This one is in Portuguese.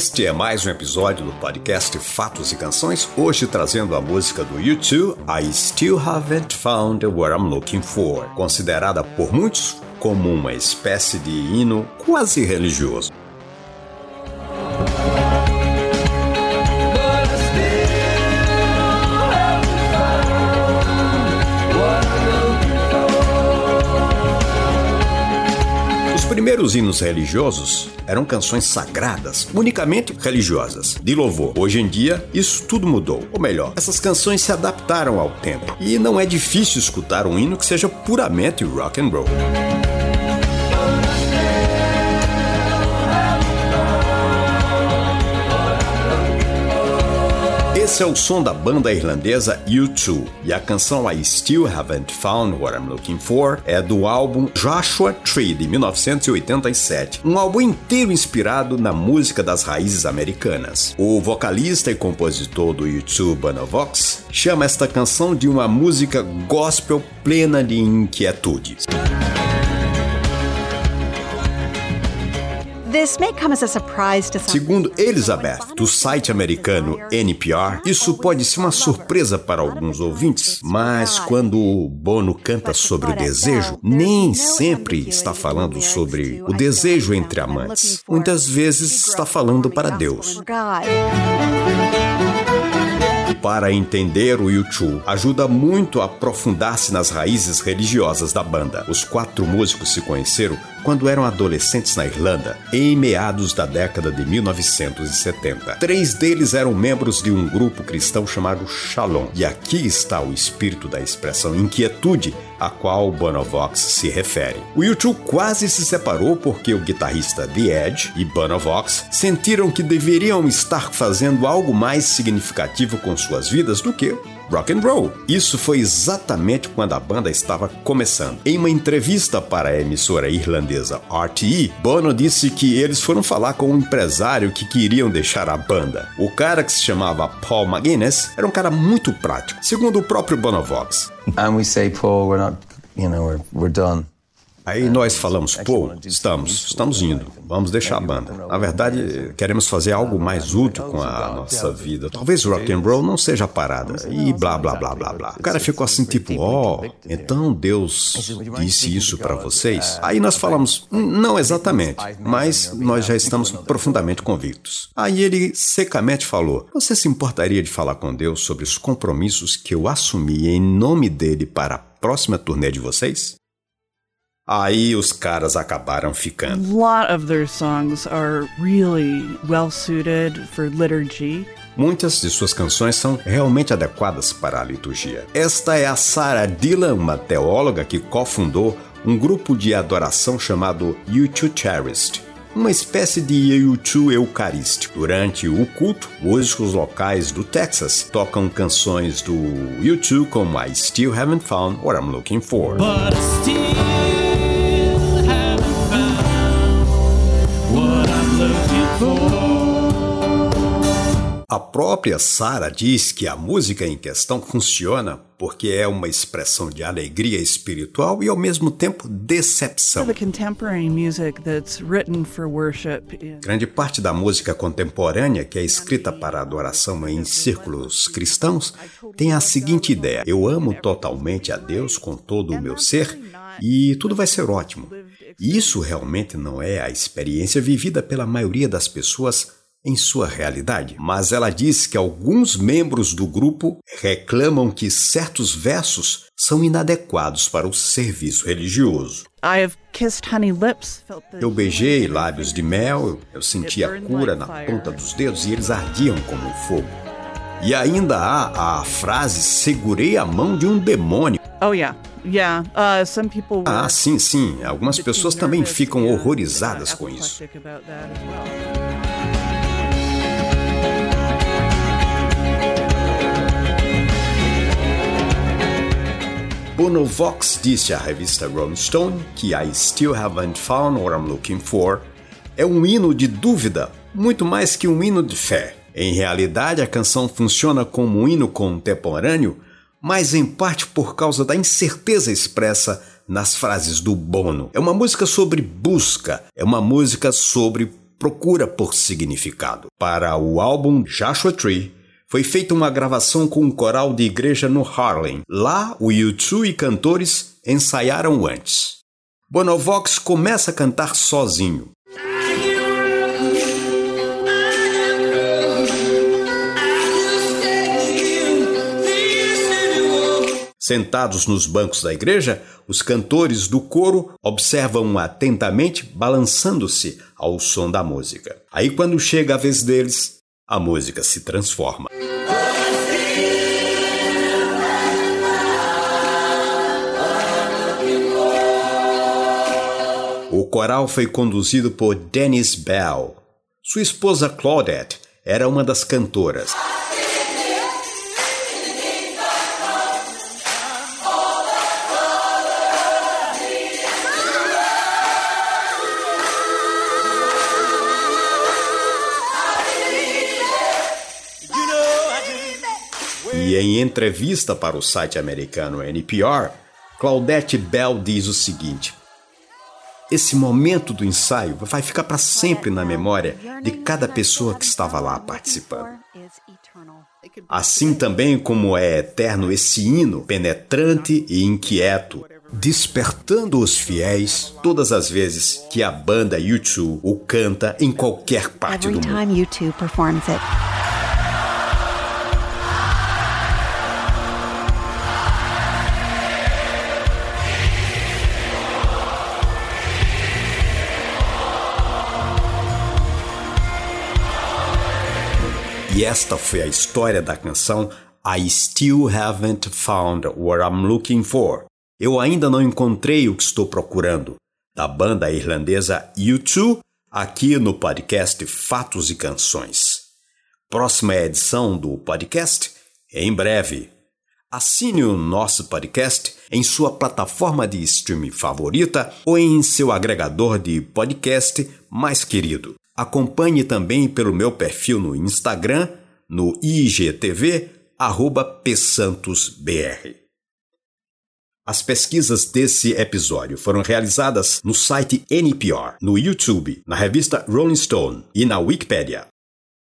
Este é mais um episódio do podcast Fatos e Canções, hoje trazendo a música do U2, I Still Haven't Found What I'm Looking For, considerada por muitos como uma espécie de hino quase religioso. Primeiros hinos religiosos eram canções sagradas, unicamente religiosas, de louvor. Hoje em dia, isso tudo mudou. Ou melhor, essas canções se adaptaram ao tempo. E não é difícil escutar um hino que seja puramente rock and roll. Esse é o som da banda irlandesa U2 e a canção I Still Haven't Found What I'm Looking For é do álbum Joshua Tree de 1987, um álbum inteiro inspirado na música das raízes americanas. O vocalista e compositor do U2, Bono Vox, chama esta canção de uma música gospel plena de inquietudes. Segundo Elizabeth, do site americano NPR, isso pode ser uma surpresa para alguns ouvintes, mas quando o Bono canta sobre o desejo, nem sempre está falando sobre o desejo entre amantes. Muitas vezes está falando para Deus. Para entender o U2, ajuda muito a aprofundar-se nas raízes religiosas da banda. Os quatro músicos se conheceram quando eram adolescentes na Irlanda, em meados da década de 1970. Três deles eram membros de um grupo cristão chamado Shalom, e aqui está o espírito da expressão inquietude a qual Bonovox se refere. O U2 quase se separou porque o guitarrista The Edge e Bonovox sentiram que deveriam estar fazendo algo mais significativo com suas vidas do que rock and roll. Isso foi exatamente quando a banda estava começando. Em uma entrevista para a emissora irlandesa RTE, Bono disse que eles foram falar com um empresário que queriam deixar a banda. O cara que se chamava Paul McGuinness era um cara muito prático, segundo o próprio Bonovox. And we say, Paul, we're not, you know, we're, we're done. Aí nós falamos, pô, estamos, estamos indo, vamos deixar a banda. Na verdade, queremos fazer algo mais útil com a nossa vida. Talvez rock and roll não seja a parada. E blá blá blá blá blá. O cara ficou assim tipo, ó, oh, então Deus disse isso para vocês? Aí nós falamos, não exatamente, mas nós já estamos profundamente convictos. Aí ele secamente falou: Você se importaria de falar com Deus sobre os compromissos que eu assumi em nome dele para a próxima turnê de vocês? Aí os caras acabaram ficando. A lot of their songs are really well suited for liturgy. Muitas de suas canções são realmente adequadas para a liturgia. Esta é a Sarah Dillon, uma teóloga que cofundou um grupo de adoração chamado U2 Charist, uma espécie de U2 eucarístico. Durante o culto, músicos locais do Texas tocam canções do U2 como I Still Haven't Found What I'm Looking For. A própria Sara diz que a música em questão funciona porque é uma expressão de alegria espiritual e ao mesmo tempo decepção. Grande parte da música contemporânea que é escrita para adoração em círculos cristãos tem a seguinte ideia: eu amo totalmente a Deus com todo o meu ser e tudo vai ser ótimo. E isso realmente não é a experiência vivida pela maioria das pessoas em sua realidade, mas ela diz que alguns membros do grupo reclamam que certos versos são inadequados para o serviço religioso. Eu beijei lábios de mel, eu senti a cura na ponta dos dedos e eles ardiam como fogo. E ainda há a frase segurei a mão de um demônio. Oh yeah. Yeah, uh, some people ah, sim, sim. Algumas pessoas também ficam horrorizadas com isso. Bono Vox disse à revista Rolling Stone que I Still Haven't Found What I'm Looking For é um hino de dúvida muito mais que um hino de fé. Em realidade, a canção funciona como um hino contemporâneo, mas em parte por causa da incerteza expressa nas frases do Bono. É uma música sobre busca, é uma música sobre procura por significado. Para o álbum Joshua Tree, foi feita uma gravação com um coral de igreja no Harlem. Lá, o U2 e cantores ensaiaram antes. Bonovox começa a cantar sozinho. Sentados nos bancos da igreja, os cantores do coro observam atentamente, balançando-se ao som da música. Aí, quando chega a vez deles, a música se transforma. O coral foi conduzido por Dennis Bell. Sua esposa Claudette era uma das cantoras. Entrevista para o site americano NPR, Claudette Bell diz o seguinte: Esse momento do ensaio vai ficar para sempre na memória de cada pessoa que estava lá participando. Assim também como é eterno esse hino penetrante e inquieto, despertando os fiéis todas as vezes que a banda U2 o canta em qualquer parte do mundo. E esta foi a história da canção I Still Haven't Found What I'm Looking For. Eu ainda não encontrei o que estou procurando. Da banda irlandesa U2, aqui no podcast Fatos e Canções. Próxima edição do podcast em breve. Assine o nosso podcast em sua plataforma de streaming favorita ou em seu agregador de podcast mais querido. Acompanhe também pelo meu perfil no Instagram, no IGTV, PSantosBR. As pesquisas desse episódio foram realizadas no site NPR, no YouTube, na revista Rolling Stone e na Wikipedia.